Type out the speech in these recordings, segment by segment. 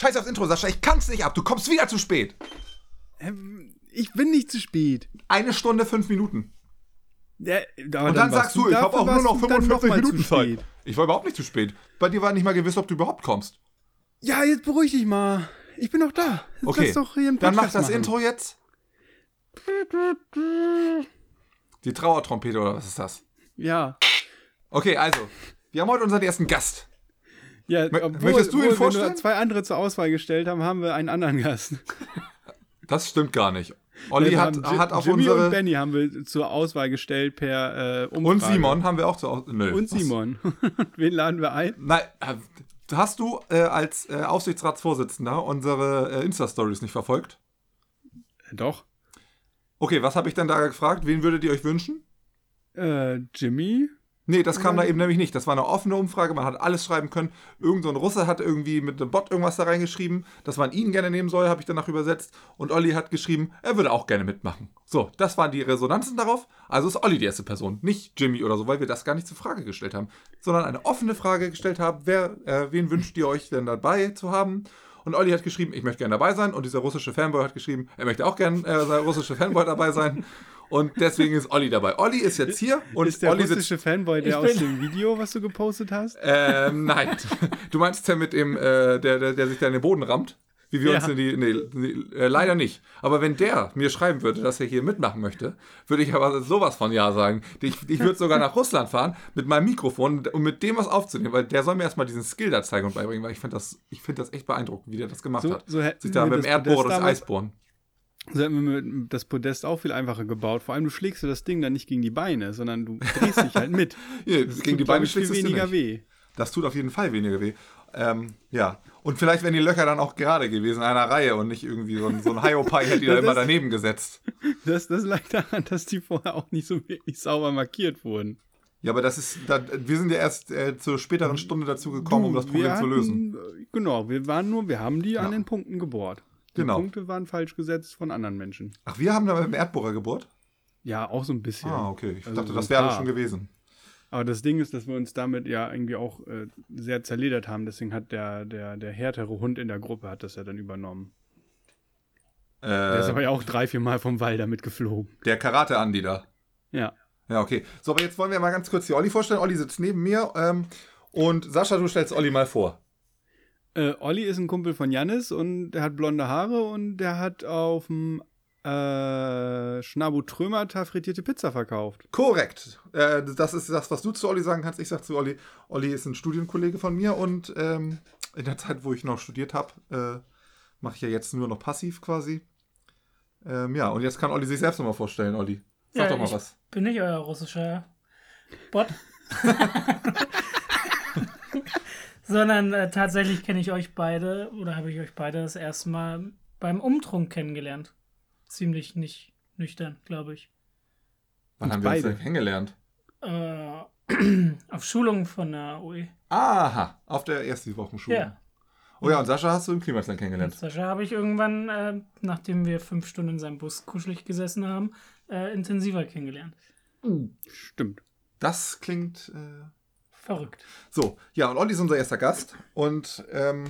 Scheiß aufs Intro, Sascha, ich kann's nicht ab. Du kommst wieder zu spät. Ähm, Ich bin nicht zu spät. Eine Stunde, fünf Minuten. Ja, Und dann, warst sagst du, ich habe auch nur noch du dann 45 mal zu Minuten Zeit. Ich war überhaupt nicht zu spät. Bei dir war nicht mal gewiss, ob du überhaupt kommst. Ja, jetzt beruhig dich mal. Ich bin noch da. Jetzt Okay, dann mach das machen. Intro jetzt. Die Trauertrompete oder was ist das? Ja. Okay, also, wir haben heute unseren ersten Gast. Ja, obwohl, möchtest du ihn wir vorstellen? nur zwei andere zur Auswahl gestellt haben, haben wir einen anderen Gast. Das stimmt gar nicht. Olli Wir hat, hat auf Jimmy und unsere. Benny haben wir zur Auswahl gestellt per äh, Umfrage. Und Simon haben wir auch zu Aus- Nö. Und? Simon. Wen laden wir ein? Nein, äh, hast du äh, als äh, Aufsichtsratsvorsitzender unsere äh, Insta-Stories nicht verfolgt? Doch. Okay, was habe ich denn da gefragt? Wen würdet ihr euch wünschen? Äh, Jimmy? Nee, das kam da eben nämlich nicht. Das war eine offene Umfrage, man hat alles schreiben können. Irgend so ein Russe hat irgendwie mit einem Bot irgendwas da reingeschrieben, dass man ihn gerne nehmen soll, habe ich danach übersetzt. Und Olli hat geschrieben, er würde auch gerne mitmachen. So, das waren die Resonanzen darauf. Also ist Olli die erste Person, nicht Jimmy oder so, weil wir das gar nicht zur Frage gestellt haben, sondern eine offene Frage gestellt haben, wer, äh, wen wünscht ihr euch denn dabei zu haben? Und Olli hat geschrieben, ich möchte gerne dabei sein. Und dieser russische Fanboy hat geschrieben, er möchte auch gerne äh, sein russische Fanboy dabei sein. Und deswegen ist Olli dabei. Olli ist jetzt hier und ist der Olli sitzt russische Fanboy, der aus dem Video, was du gepostet hast? Ähm, nein. Du meinst der mit dem, äh, der, der, der sich da in den Boden rammt? Wie wir Ja. uns in die. Nee, nee äh, leider nicht. Aber wenn der mir schreiben würde, dass er hier mitmachen möchte, würde ich aber sowas von Ja sagen. Ich, ich würde sogar nach Russland fahren mit meinem Mikrofon, um mit dem was aufzunehmen, weil der soll mir erstmal diesen Skill da zeigen und beibringen, weil ich finde das, ich find das echt beeindruckend, wie der das gemacht So, hat. so Sich da mit dem das Erdbohrer das damals- Eis bohren. So hätten wir das Podest auch viel einfacher gebaut. Vor allem, du schlägst du das Ding dann nicht gegen die Beine, sondern du drehst dich halt mit. Hier, Das gegen die tut, glaub Beine ich, viel du weniger weh. Das tut auf jeden Fall weniger weh. Ähm, ja. Und vielleicht wären die Löcher dann auch gerade gewesen in einer Reihe und nicht irgendwie so ein, so ein Hiopai hätte die da immer daneben gesetzt. Das, das lag daran, dass die vorher auch nicht so wirklich sauber markiert wurden. Ja, aber das ist, da, wir sind ja erst äh, zur späteren Stunde dazu gekommen, um das Problem wir zu lösen. hatten, äh, Genau, wir waren nur, wir haben die Ja. an den Punkten gebohrt. Die Genau. Punkte waren falsch gesetzt von anderen Menschen. Ach, wir haben da mit dem Erdbohrer gebohrt? Ja, auch so ein bisschen. Ah, okay. Ich Also dachte, so das wäre schon gewesen. Aber das Ding ist, dass wir uns damit ja irgendwie auch äh, sehr zerledert haben. Deswegen hat der, der, der härtere Hund in der Gruppe hat das ja dann übernommen. Der ist Äh, aber ja auch drei, vier Mal vom Wall damit geflogen. der Karate-Andi da. Ja. Ja, okay. So, aber jetzt wollen wir mal ganz kurz die Olli vorstellen. Olli sitzt neben mir. Ähm, und Sascha, du stellst Olli mal vor. Äh, Olli ist ein Kumpel von Jannis und der hat blonde Haare und der hat auf dem äh, Schnabu frittierte Pizza verkauft. Korrekt. Äh, das ist das, was du zu Olli sagen kannst. Ich sag zu Olli, Olli ist ein Studienkollege von mir und ähm, in der Zeit, wo ich noch studiert habe, äh, mache ich ja jetzt nur noch passiv quasi. Ähm, ja, und jetzt kann Olli sich selbst nochmal vorstellen, Olli. Sag Ja, doch mal ich- was. Bin nicht euer russischer Bot. Sondern äh, tatsächlich kenne ich euch beide oder habe ich euch beide das erste Mal beim Umtrunk kennengelernt. Ziemlich nicht nüchtern, glaube ich. Wann haben wir uns beide. denn kennengelernt? Äh, auf Schulungen von der UE. Aha, auf der ersten Wochenschule. Ja. Oh ja, und Sascha hast du im Klimasland Und kennengelernt. Sascha habe ich irgendwann, äh, nachdem wir fünf Stunden in seinem Bus kuschelig gesessen haben, äh, intensiver kennengelernt. Stimmt. Das klingt äh, Verrückt. so. Ja, und Olli ist unser erster Gast. Und ähm,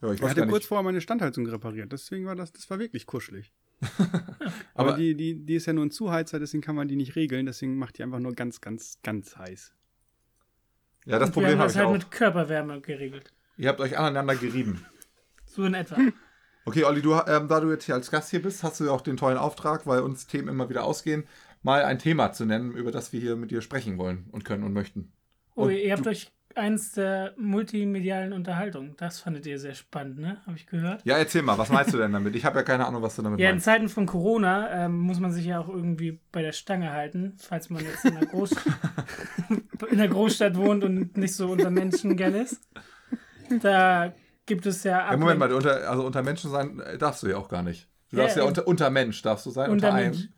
ja, ich Ich hatte kurz vorher meine Standheizung repariert, deswegen war das, das war wirklich kuschelig. Aber- Aber die, die, die ist ja nur ein Zuheizer, deswegen kann man die nicht regeln, deswegen macht die einfach nur ganz, ganz, ganz heiß. Ja, das Und wir Problem haben habe das ich halt auch. mit Körperwärme geregelt. Ihr habt euch aneinander gerieben. So in etwa. Okay, Olli, du, ähm, da du jetzt hier als Gast hier bist, hast du ja auch den tollen Auftrag, weil uns Themen immer wieder ausgehen, mal ein Thema zu nennen, über das wir hier mit dir sprechen wollen und können und möchten. Oh, Und ihr habt euch eins der multimedialen Unterhaltungen. Das fandet ihr sehr spannend, ne? Habe ich gehört. Ja, erzähl mal, was meinst du denn damit? Ich habe ja keine Ahnung, was du damit Ja, in meinst. Zeiten von Corona ähm, muss man sich ja auch irgendwie bei der Stange halten, falls man jetzt in der, Groß in der Großstadt wohnt und nicht so unter Menschen gern ist. Da gibt es ja Ja, Moment mal, unter, also unter Menschen sein äh, darfst du ja auch gar nicht. Du Ja, darfst ja unter, unter Mensch darfst du sein, unter, Unter einem Mensch.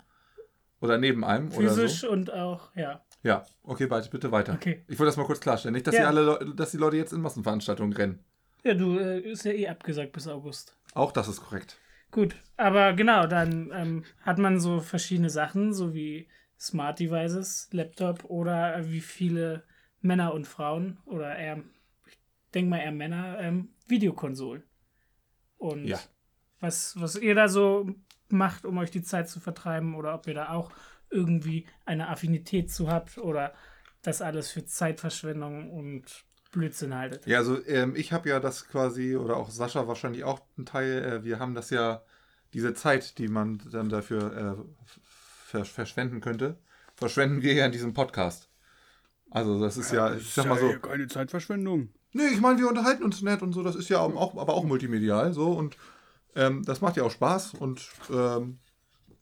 oder neben einem physisch oder so. und auch, ja. Ja, okay, weiter, bitte weiter. Okay. Ich wollte das mal kurz klarstellen. Nicht, dass, Ja. die alle, dass die Leute jetzt in Massenveranstaltungen rennen. Ja, du äh, ist ja eh abgesagt bis August. Auch das ist korrekt. Gut, aber genau, dann ähm, hat man so verschiedene Sachen, so wie Smart Devices, Laptop oder wie viele Männer und Frauen oder eher, ich denke mal eher Männer, ähm, Videokonsolen. Und Ja. was, was ihr da so macht, um euch die Zeit zu vertreiben oder ob ihr da auch irgendwie eine Affinität zu habt oder das alles für Zeitverschwendung und Blödsinn haltet. Ja, also ähm, ich habe ja das quasi, oder auch Sascha wahrscheinlich auch ein Teil, äh, wir haben das ja, diese Zeit, die man dann dafür äh, ver verschwenden könnte, verschwenden wir ja in diesem Podcast. Also das ist ja, ich sag mal so, Keine Zeitverschwendung. nee, ich meine, wir unterhalten uns nett und so, das ist ja auch, aber auch multimedial so und ähm, das macht ja auch Spaß und ähm,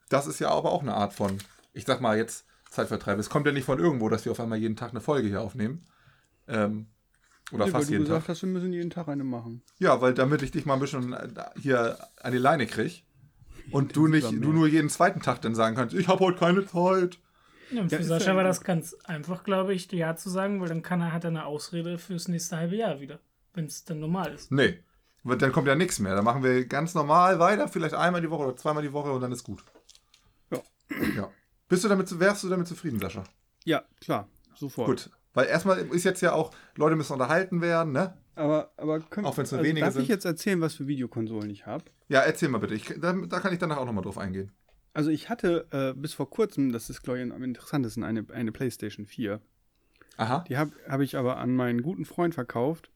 das ist ja aber auch eine Art von, ich sag mal jetzt Zeitvertreib. Es kommt ja nicht von irgendwo, dass wir auf einmal jeden Tag eine Folge hier aufnehmen. Ähm, oder weil fast du jeden gesagt Tag. hast, wir müssen jeden Tag eine machen. Ja, weil damit ich dich mal ein bisschen äh, hier an die Leine krieg und du nicht, du nur jeden zweiten Tag dann sagen kannst, ich habe heute keine Zeit. Ja, Ja, für ist Sascha ja- war das ganz einfach, glaube ich, Ja zu sagen, weil dann kann er, hat er eine Ausrede fürs nächste halbe Jahr wieder, wenn es dann normal ist. Nee, weil dann kommt ja nichts mehr. Dann machen wir ganz normal weiter, vielleicht einmal die Woche oder zweimal die Woche und dann ist gut. Ja. Ja. Bist du damit, wärst du damit zufrieden, Sascha? Ja, klar, sofort. Gut. Weil erstmal ist jetzt ja auch, Leute müssen unterhalten werden, ne? Aber, aber können, Auch wenn's nur also wenige darf sind. ich jetzt erzählen, was für Videokonsolen ich habe? Ja, erzähl mal bitte. Ich, da, da kann ich danach auch nochmal drauf eingehen. Also ich hatte äh, bis vor kurzem, das ist glaube ich am interessantesten, eine, eine PlayStation 4. Aha. Die habe hab ich aber an meinen guten Freund verkauft,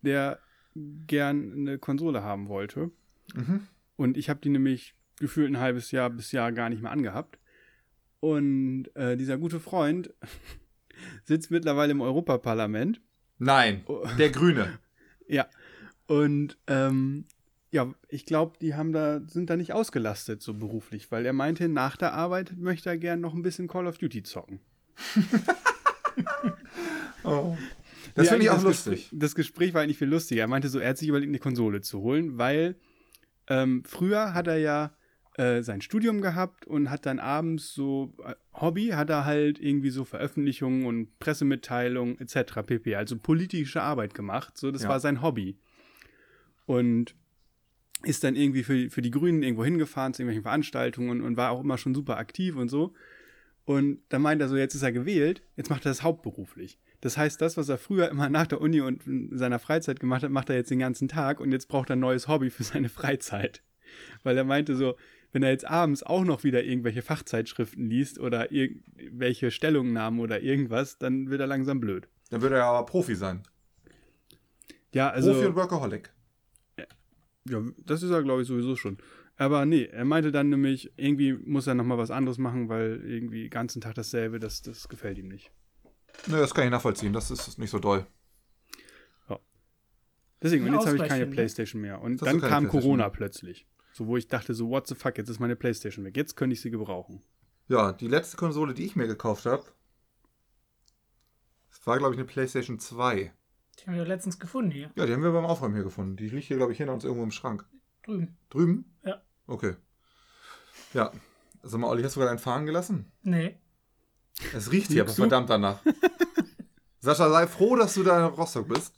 der gern eine Konsole haben wollte. Mhm. Und ich habe die nämlich gefühlt ein halbes Jahr bis Jahr gar nicht mehr angehabt. Und äh, dieser gute Freund sitzt mittlerweile im Europaparlament. Nein, Oh. der Grüne. Ja. Und ähm, ja, ich glaube, die haben da, sind da nicht ausgelastet so beruflich, weil er meinte, nach der Arbeit möchte er gern noch ein bisschen Call of Duty zocken. Oh. Das finde ich auch das lustig. Gespräch, das Gespräch war eigentlich viel lustiger. Er meinte so, er hat sich überlegt, eine Konsole zu holen, weil ähm, früher hat er ja äh, sein Studium gehabt und hat dann abends so äh, Hobby, hat er halt irgendwie so Veröffentlichungen und Pressemitteilungen etc. pp. Also politische Arbeit gemacht. So, das Ja. war sein Hobby. Und ist dann irgendwie für, für die Grünen irgendwo hingefahren zu irgendwelchen Veranstaltungen und war auch immer schon super aktiv und so. Und dann meint er so, jetzt ist er gewählt, jetzt macht er das hauptberuflich. Das heißt, das, was er früher immer nach der Uni und in seiner Freizeit gemacht hat, macht er jetzt den ganzen Tag und jetzt braucht er ein neues Hobby für seine Freizeit. Weil er meinte so, wenn er jetzt abends auch noch wieder irgendwelche Fachzeitschriften liest oder irgendwelche Stellungnahmen oder irgendwas, dann wird er langsam blöd. Dann würde er aber Profi sein. Ja, also. Profi und Workaholic. Ja, das ist er, glaube ich, sowieso schon. Aber nee, er meinte dann nämlich, irgendwie muss er nochmal was anderes machen, weil irgendwie den ganzen Tag dasselbe, das, das gefällt ihm nicht. Nö, das kann ich nachvollziehen. Das ist nicht so doll. Deswegen, und jetzt habe ich keine ne? Playstation mehr. Und dann kam Corona mehr? plötzlich. So, wo ich dachte, so, what the fuck, jetzt ist meine Playstation weg. Jetzt könnte ich sie gebrauchen. Ja, die letzte Konsole, die ich mir gekauft habe, war, glaube ich, eine PlayStation 2. Die haben wir letztens gefunden hier, Ja, die haben wir beim Aufräumen hier gefunden. Die liegt hier, glaube ich, hinter uns irgendwo im Schrank. drüben. Drüben? Ja. Okay. Ja. Sag mal, Olli, hast du gerade einen fahren gelassen? Nee. Es riecht hier aber verdammt danach. Sascha, sei froh, dass du da in Rostock bist.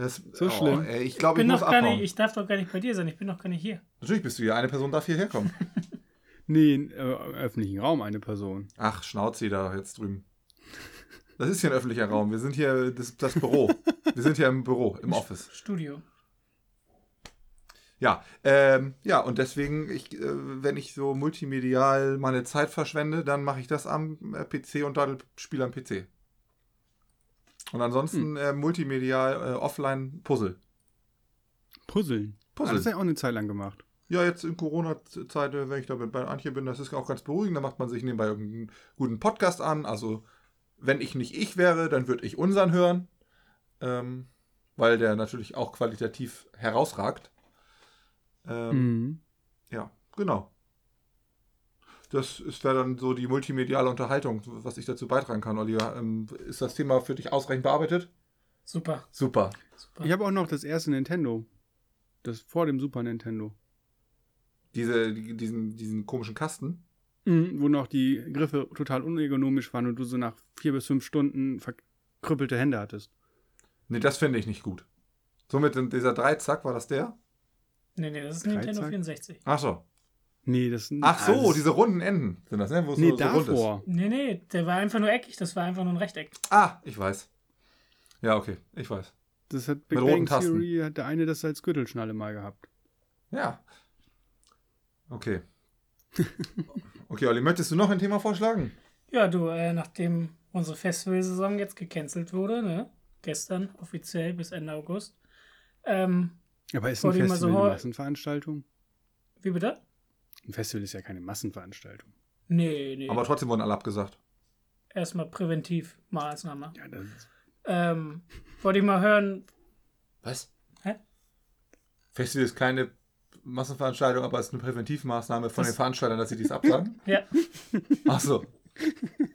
Das, So schlimm. Ey, ich glaube, Ich, ich, bin muss abhauen. nicht, ich darf doch gar nicht bei dir sein, ich bin doch gar nicht hier. Natürlich bist du hier. Eine Person darf hierher kommen. Nee, in, äh, im öffentlichen Raum eine Person. Ach, Schnauze da jetzt drüben. Das ist hier ein öffentlicher Raum. Wir sind hier das, das Büro. Wir sind hier im Büro, im Office. Studio. Ja, ähm, ja, und deswegen, ich, äh, wenn ich so multimedial meine Zeit verschwende, dann mache ich das am äh, PC und daddel spiele am PC. Und ansonsten äh, multimedial äh, offline Puzzle. Puzzle. Ah, das hat er auch eine Zeit lang gemacht. Ja, jetzt in Corona-Zeit, äh, wenn ich da mit- bei Antje bin, das ist auch ganz beruhigend. Da macht man sich nebenbei irgendeinen guten Podcast an. Also, wenn ich nicht ich wäre, dann würde ich unseren hören. Ähm, weil der natürlich auch qualitativ herausragt. Ähm, Mhm. Ja, genau. Das ist wäre dann so die multimediale Unterhaltung, was ich dazu beitragen kann, Oliver. Ähm, ist das Thema für dich ausreichend bearbeitet? Super. Super. super. Ich habe auch noch das erste Nintendo. Das vor dem Super Nintendo. Diese, die, diesen, diesen komischen Kasten. Mhm, wo noch die Griffe total unergonomisch waren und du so nach vier bis fünf Stunden verkrüppelte Hände hattest. Nee, das finde ich nicht gut. Somit in dieser Dreizack, war das der? Nee, nee, das ist Dreizack? Nintendo 64. Ach so. Nee, das sind. Ach so, das- diese runden Enden sind das, ne? Wo es Nee, so, so rund ist. davor. Nee, nee, der war einfach nur eckig, das war einfach nur ein Rechteck. Ah, ich weiß. Ja, okay, ich weiß. Das hat Mit Big roten Bang. Theory, hat der eine das als Gürtelschnalle mal gehabt. Ja. Okay. Okay, Olli, möchtest du noch ein Thema vorschlagen? Ja, du, äh, nachdem unsere Festivalsaison jetzt gecancelt wurde, ne? Gestern offiziell bis Ende August. Ähm, Aber ist ein Festival so eine Massenveranstaltung? wie bitte? Ein Festival ist ja keine Massenveranstaltung. Nee, nee. Aber trotzdem wurden alle abgesagt. Erstmal Präventivmaßnahme. Ja, das ist, Ähm, wollte ich mal hören. Was? Hä? Festival ist keine Massenveranstaltung, aber es ist eine Präventivmaßnahme von Das- den Veranstaltern, dass sie dies absagen? Ja, Ach so.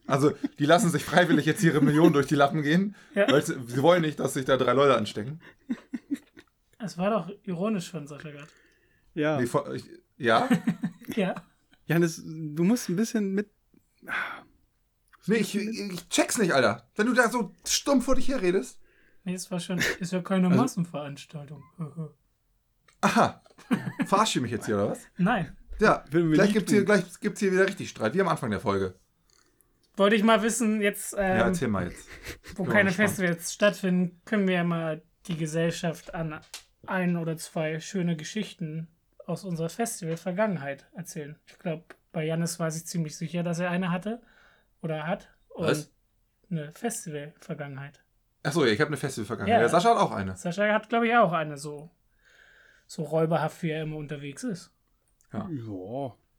Also, die lassen sich freiwillig jetzt ihre Millionen durch die Lappen gehen, Ja. weil sie, sie wollen nicht, dass sich da drei Leute anstecken. es war doch ironisch von Sascha gerade. ja. Nee, von- ich, ja? Ja. Janis, du musst ein bisschen mit. Nee, ich, ich check's nicht, Alter. Wenn du da so stumpf vor dich her redest. Nee, es war schon. Ist ja keine Also- Massenveranstaltung. Aha. Verarsche ich mich jetzt hier, oder was? Nein. Ja, gleich gibt's, hier, gleich gibt's hier wieder richtig Streit, wie am Anfang der Folge. Wollte ich mal wissen, jetzt, ja, ähm, erzähl mal jetzt. wo bin keine. Festivals stattfinden, können wir ja mal die Gesellschaft an ein oder zwei schöne Geschichten aus unserer Festival-Vergangenheit erzählen. Ich glaube, bei Jannis weiß ich ziemlich sicher, dass er eine hatte oder hat. Und Was? Eine Festival-Vergangenheit. Achso, ja, ich habe eine Festivalvergangenheit. Ja. Ja. Sascha hat auch eine. Sascha hat, glaube ich, auch eine so, so räuberhaft, wie er immer unterwegs ist. Ja.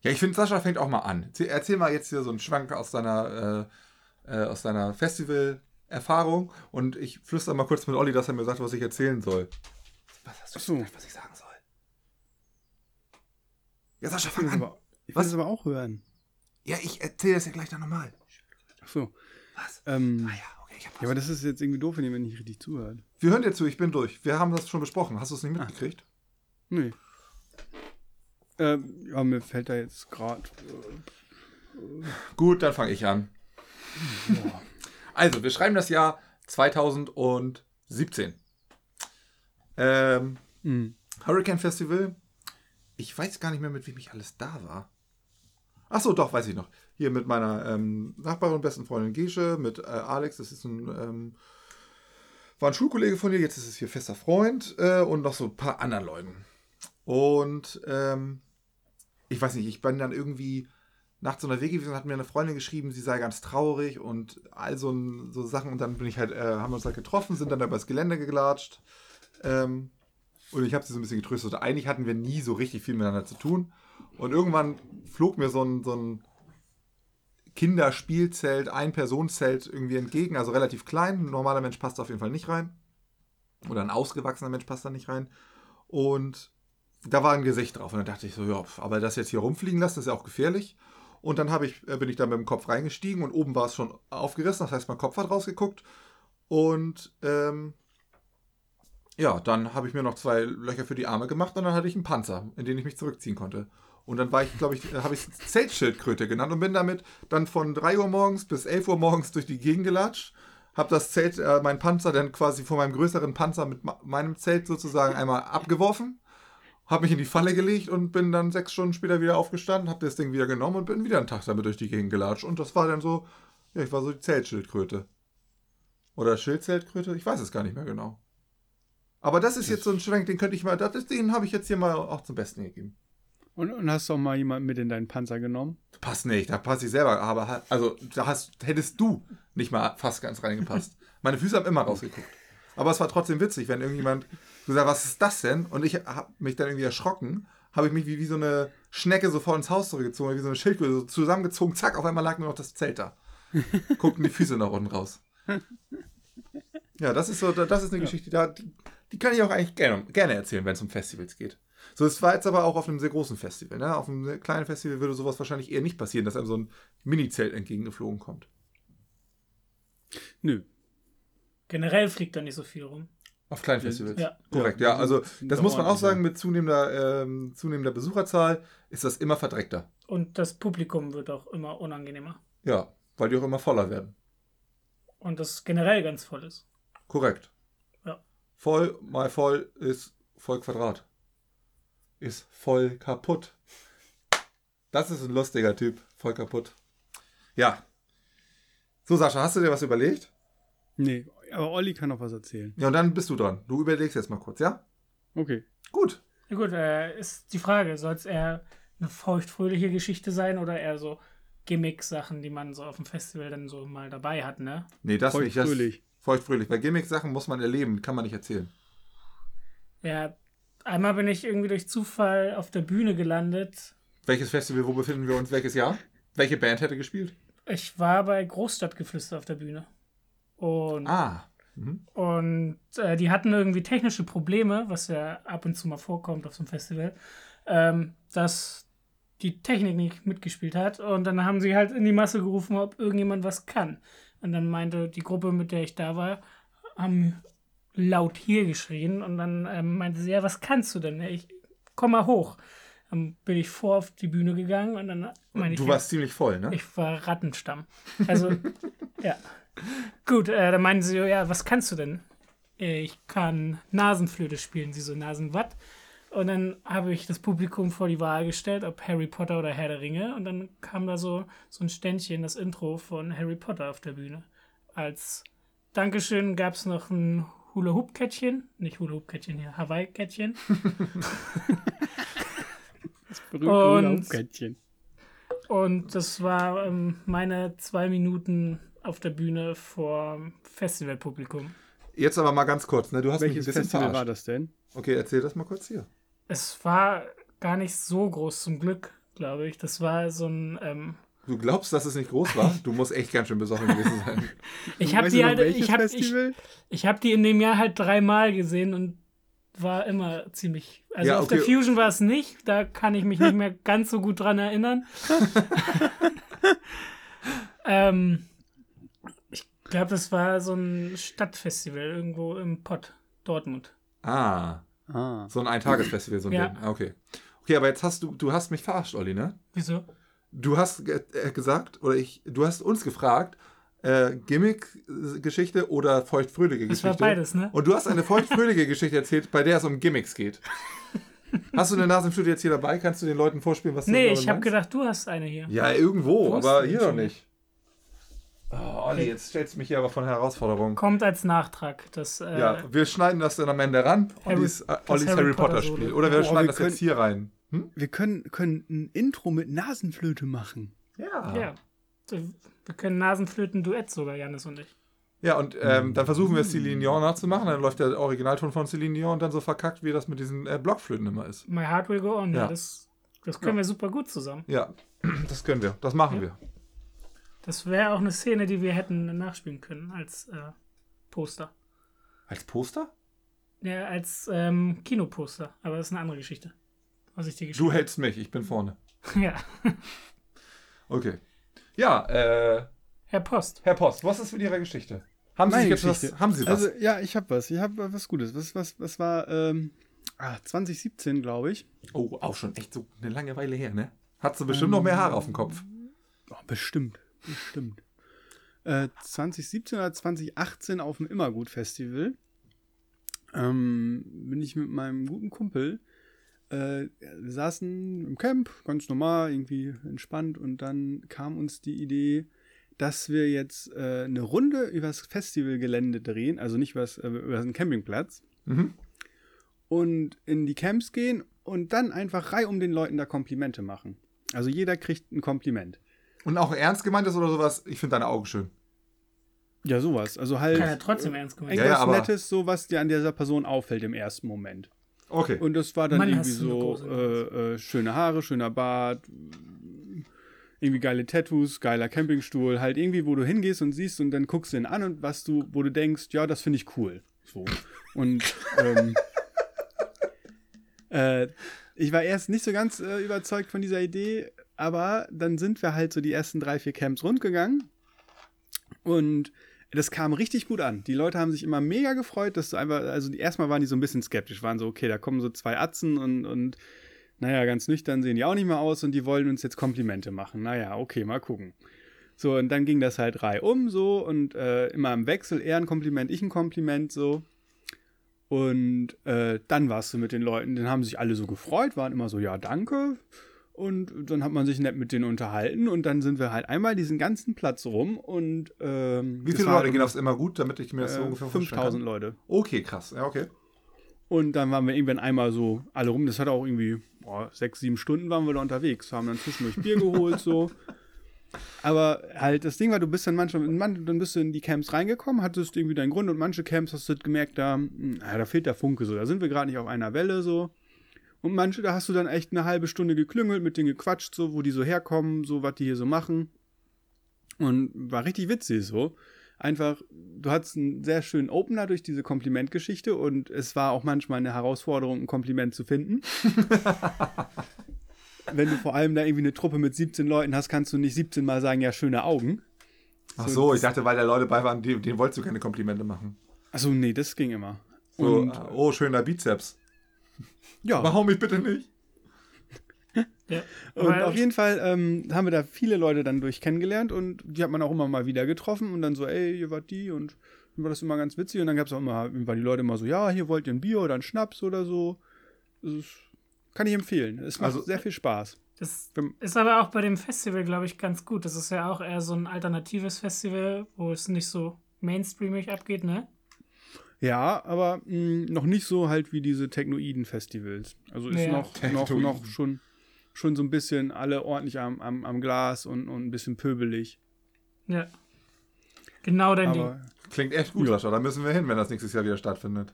Ja, ich finde, Sascha fängt auch mal an. Erzähl, erzähl mal jetzt hier so einen Schwank aus deiner, äh, äh, aus deiner Festival-Erfahrung und ich flüster mal kurz mit Olli, dass er mir sagt, was ich erzählen soll. Was hast du so. gesagt, was ich sagen soll? Ja, Sascha, Ich fang das an. aber, ich will Was? das aber auch hören. Ja, ich erzähle das ja gleich dann nochmal. Ach so. Was? Ähm, Ah ja, okay, ich hab was. ja, aber das ist jetzt irgendwie doof, wenn jemand nicht richtig zuhört. Wir hören dir zu, ich bin durch. Wir haben das schon besprochen. Hast du es nicht Ah. mitgekriegt? Nee. Ähm, ja, mir fällt da jetzt gerade. Gut, dann fange ich an. Also, wir schreiben das Jahr 2017. Ähm, Äh, Hurricane Festival. Ich weiß gar nicht mehr, mit wem ich alles da war. Ach so, doch, weiß ich noch. Hier mit meiner ähm, Nachbarin und besten Freundin Gesche, mit äh, Alex, das ist ein, ähm, war ein Schulkollege von dir, jetzt ist es hier fester Freund äh, und noch so ein paar anderen Leuten. Und ähm, ich weiß nicht, ich bin dann irgendwie nachts unterwegs gewesen, hat mir eine Freundin geschrieben, sie sei ganz traurig und all so, so Sachen. Und dann bin ich halt, äh, haben wir uns halt getroffen, sind dann da übers Gelände geglatscht. Ähm, und ich habe sie so ein bisschen getröstet. Eigentlich hatten wir nie so richtig viel miteinander zu tun. Und irgendwann flog mir so ein, so ein Kinderspielzelt, Ein-Personenzelt irgendwie entgegen, also relativ klein. Ein normaler Mensch passt da auf jeden Fall nicht rein. Oder ein ausgewachsener Mensch passt da nicht rein. Und da war ein Gesicht drauf. Und dann dachte ich so, ja, aber das jetzt hier rumfliegen lassen, ist ja auch gefährlich. Und dann ich, äh, bin ich da mit dem Kopf reingestiegen und oben war es schon aufgerissen. Das heißt, mein Kopf hat rausgeguckt. Und ähm, ja, dann habe ich mir noch zwei Löcher für die Arme gemacht und dann hatte ich einen Panzer, in den ich mich zurückziehen konnte. Und dann war ich, glaube ich, habe ich Zeltschildkröte genannt und bin damit dann von 3 Uhr morgens bis 11 Uhr morgens durch die Gegend gelatscht. Habe das Zelt, äh, mein Panzer dann quasi von meinem größeren Panzer mit meinem Zelt sozusagen einmal abgeworfen. Habe mich in die Falle gelegt und bin dann sechs Stunden später wieder aufgestanden, habe das Ding wieder genommen und bin wieder einen Tag damit durch die Gegend gelatscht. Und das war dann so, ja, ich war so die Zeltschildkröte. Oder Schildzeltkröte, ich weiß es gar nicht mehr genau. Aber das ist jetzt so ein Schwenk, den könnte ich mal, das den habe ich jetzt hier mal auch zum Besten gegeben. Und, und hast du auch mal jemanden mit in deinen Panzer genommen? Passt nicht, da passe ich selber, aber also da hast, hättest du nicht mal fast ganz reingepasst. Meine Füße haben immer rausgeguckt. Aber es war trotzdem witzig, wenn irgendjemand gesagt, was ist das denn? Und ich habe mich dann irgendwie erschrocken, habe ich mich wie, wie so eine Schnecke sofort ins Haus zurückgezogen, wie so eine Schildkröte so zusammengezogen, zack, auf einmal lag nur noch das Zelt da. Guckten die Füße nach unten raus. Ja, das ist so, das ist eine Geschichte, da, die, kann ich auch eigentlich gerne, gerne erzählen, wenn es um Festivals geht. So, es war jetzt aber auch auf einem sehr großen Festival. Ne? Auf einem kleinen Festival würde sowas wahrscheinlich eher nicht passieren, dass einem so ein Mini-Zelt entgegengeflogen kommt. Nö. Generell fliegt da nicht so viel rum. Auf kleinen Festivals. Ja. Korrekt, Ja. Also, das muss man auch sagen, mit zunehmender, ähm, zunehmender Besucherzahl ist das immer verdreckter. Und das Publikum wird auch immer unangenehmer. Ja, weil die auch immer voller werden. Und das generell ganz voll ist. Korrekt. Voll mal voll ist voll Quadrat. Ist voll kaputt. Das ist ein lustiger Typ. Voll kaputt. Ja. So, Sascha, hast du dir was überlegt? Nee, aber Olli kann noch was erzählen. Ja, und dann bist du dran. Du überlegst jetzt mal kurz, ja? Okay. Gut. Ja gut, äh, ist die Frage, soll es eher eine feuchtfröhliche Geschichte sein oder eher so Gimmick-Sachen, die man so auf dem Festival dann so mal dabei hat, ne? Nee, das nicht. Das, Feuchtfröhlich. Bei Gimmick-Sachen muss man erleben, kann man nicht erzählen. Ja, einmal bin ich irgendwie durch Zufall auf der Bühne gelandet. Welches Festival, wo befinden wir uns, welches Jahr? Welche Band hätte gespielt? Ich war bei Großstadtgeflüster auf der Bühne. Und, Ah. Mhm. und äh, die hatten irgendwie technische Probleme, was ja ab und zu mal vorkommt auf so einem Festival, ähm, dass die Technik nicht mitgespielt hat. Und dann haben sie halt in die Masse gerufen, ob irgendjemand was kann. Und dann meinte die Gruppe, mit der ich da war, haben laut hier geschrien. Und dann ähm, meinte sie, ja, was kannst du denn? Ich komm mal hoch. Dann bin ich vor auf die Bühne gegangen und dann meine ich, Du warst ziemlich voll, ne? ich war Rattenstamm. Also, ja. Gut, äh, dann meinen sie, ja, was kannst du denn? Äh, Ich kann Nasenflöte spielen. Sie so, Nasenwatt? Und dann habe ich das Publikum vor die Wahl gestellt, ob Harry Potter oder Herr der Ringe. Und dann kam da so, so ein Ständchen, das Intro von Harry Potter auf der Bühne. Als Dankeschön gab es noch ein Hula-Hoop-Kettchen. Nicht Hula-Hoop-Kettchen hier, Hawaii-Kettchen. Berühmte Und- Hula-Hoop-Kettchen. Und das war ähm, meine zwei Minuten auf der Bühne vor Festivalpublikum. Jetzt aber mal ganz kurz, ne? Du hast Welches mich ein bisschen Festival war verarscht. das denn? Okay, erzähl das mal kurz hier. Es war gar nicht so groß zum Glück, glaube ich. Das war so ein. Ähm, Du glaubst, dass es nicht groß war? Du musst echt ganz schön besoffen gewesen sein. ich habe die halt, ich hab, ich, ich hab die in dem Jahr halt dreimal gesehen und war immer ziemlich. Also Ja, auf der. Fusion war es nicht, da kann ich mich nicht mehr ganz so gut dran erinnern. ähm, ich glaube, das war so ein Stadtfestival irgendwo im Pott, Dortmund. Ah, Ah. so ein Eintagesfestival, so ein Ja. Ding. Ah, Okay. Okay, aber jetzt hast du, du hast mich verarscht, Olli, ne? Wieso? Du hast äh, gesagt, oder ich, du hast uns gefragt, äh, Gimmick-Geschichte oder feuchtfröhliche Das Geschichte. war beides, ne? Und du hast eine feuchtfröhliche Geschichte erzählt, bei der es um Gimmicks geht. Hast du eine Nasenflöte jetzt hier dabei? Kannst du den Leuten vorspielen, was du Nee, damit ich habe gedacht, du hast eine hier. Ja, irgendwo, Wo aber hier doch nicht. Oh, Olli, jetzt stellst du mich hier aber von Herausforderungen. Kommt als Nachtrag. Das, äh, Ja, wir schneiden das dann am Ende ran. Harry- Ollis, äh, Ollis Harry Harry Potter. Spiel. Oder wir Boah, schneiden wir das können- jetzt hier rein. Hm? Wir können, können ein Intro mit Nasenflöte machen. Ja. ja. Wir können Nasenflöten-Duett sogar, Janis und ich. Ja, und ähm, dann versuchen wir Celine Dion nachzumachen. Dann läuft der Originalton von Celine Dion dann so verkackt, wie das mit diesen äh, Blockflöten immer ist. My Heart Will Go On. Ja. Ja. das, das können Ja. wir super gut zusammen. Ja, das können wir. Das machen Ja. wir. Das wäre auch eine Szene, die wir hätten nachspielen können als äh, Poster. Als Poster? Ja, als ähm, Kinoposter. Aber das ist eine andere Geschichte. Was ich dir Du hältst mich, ich bin vorne. Ja. Okay. Ja, äh, Herr Post. Herr Post, was ist mit Ihrer Geschichte? Haben Sie jetzt Geschichte. was? Haben Sie was? Also, ja, ich habe was. Ich habe was Gutes. Was, was, was war ähm, ah, 2017, glaube ich. oh, auch schon echt so eine lange Weile her, ne? Hat sie bestimmt noch mehr Haare auf dem Kopf. Oh, bestimmt, bestimmt. Äh, 2017 oder 2018 auf dem Immergut-Festival ähm, bin ich mit meinem guten Kumpel, äh, wir saßen im Camp, ganz normal, irgendwie entspannt und dann kam uns die Idee, dass wir jetzt äh, eine Runde übers Festivalgelände drehen, also nicht übers, äh, über den Campingplatz Mhm. und in die Camps gehen und dann einfach Reihe um den Leuten da Komplimente machen. Also jeder kriegt ein Kompliment. Und auch ernst gemeint ist oder sowas? Ich finde deine Augen schön. Ja, sowas. Also halt. Kann ja trotzdem ernst gemeint Ja, Irgendwas ja, aber- Nettes, so was dir an dieser Person auffällt im ersten Moment. Okay. Und das war dann Mann, irgendwie so äh, äh, schöne Haare, schöner Bart, irgendwie geile Tattoos, geiler Campingstuhl, halt irgendwie, wo du hingehst und siehst und dann guckst du ihn an und was du, wo du denkst, ja, das finde ich cool. So. Und ähm, äh, ich war erst nicht so ganz äh, überzeugt von dieser Idee, aber dann sind wir halt so die ersten drei, vier Camps rundgegangen und das kam richtig gut an. Die Leute haben sich immer mega gefreut, dass du einfach, also erstmal waren die so ein bisschen skeptisch, waren so, okay, da kommen so zwei Atzen und, und naja, ganz nüchtern sehen die auch nicht mehr aus und die wollen uns jetzt Komplimente machen. Naja, okay, mal gucken. So, und dann ging das halt reihum so und äh, immer im Wechsel, er ein Kompliment, ich ein Kompliment so. Und äh, dann warst du mit den Leuten, dann haben sich alle so gefreut, waren immer so, ja, danke. Und dann hat man sich nett mit denen unterhalten und dann sind wir halt einmal diesen ganzen Platz rum und ähm, Wie viele Leute gehen aufs immer gut, damit ich mir das so äh, ungefähr vorstellen 5000 kann? Leute. Okay, krass. Ja, okay. Und dann waren wir irgendwann einmal so alle rum. Das hat auch irgendwie boah, sechs, sieben Stunden waren wir da unterwegs. Haben dann zwischendurch Bier geholt, so. Aber halt, das Ding war, du bist dann manchmal, man, dann bist du in die Camps reingekommen, hattest irgendwie deinen Grund und manche Camps hast du gemerkt, da, hm, na, da fehlt der Funke so. Da sind wir gerade nicht auf einer Welle so. Und manche, da hast du dann echt eine halbe Stunde geklüngelt, mit denen gequatscht, so, wo die so herkommen, so, was die hier so machen. Und war richtig witzig so. Einfach, du hattest einen sehr schönen Opener durch diese Komplimentgeschichte und es war auch manchmal eine Herausforderung, ein Kompliment zu finden. Wenn du vor allem da irgendwie eine Truppe mit 17 Leuten hast, kannst du nicht 17 Mal sagen, ja, schöne Augen. Ach so, ich dachte, weil da Leute bei waren, denen, denen wolltest du keine Komplimente machen. Also nee, das ging immer. So, Und oh, schöner Bizeps. Ja, Aber hau mich bitte nicht. Ja. Und auf jeden Fall ähm, haben wir da viele Leute dann durch kennengelernt und die hat man auch immer mal wieder getroffen und dann so, ey, hier war die und dann war das immer ganz witzig und dann gab es auch immer, waren die Leute immer so, ja, hier wollt ihr ein Bier oder einen Schnaps oder so. Das ist, kann ich empfehlen. Es macht Also- sehr viel Spaß. Das ist aber auch bei dem Festival, glaube ich, ganz gut. Das ist ja auch eher so ein alternatives Festival, wo es nicht so mainstreamig abgeht, ne? Ja, aber mh, noch nicht so halt wie diese Technoiden-Festivals. Also ist Ja. noch, noch, Technoiden. noch schon, schon so ein bisschen alle ordentlich am, am, am Glas und, und ein bisschen pöbelig. Ja. Genau dein Ding. Aber Klingt echt gut. Sascha. Da müssen wir hin, wenn das nächstes Jahr wieder stattfindet.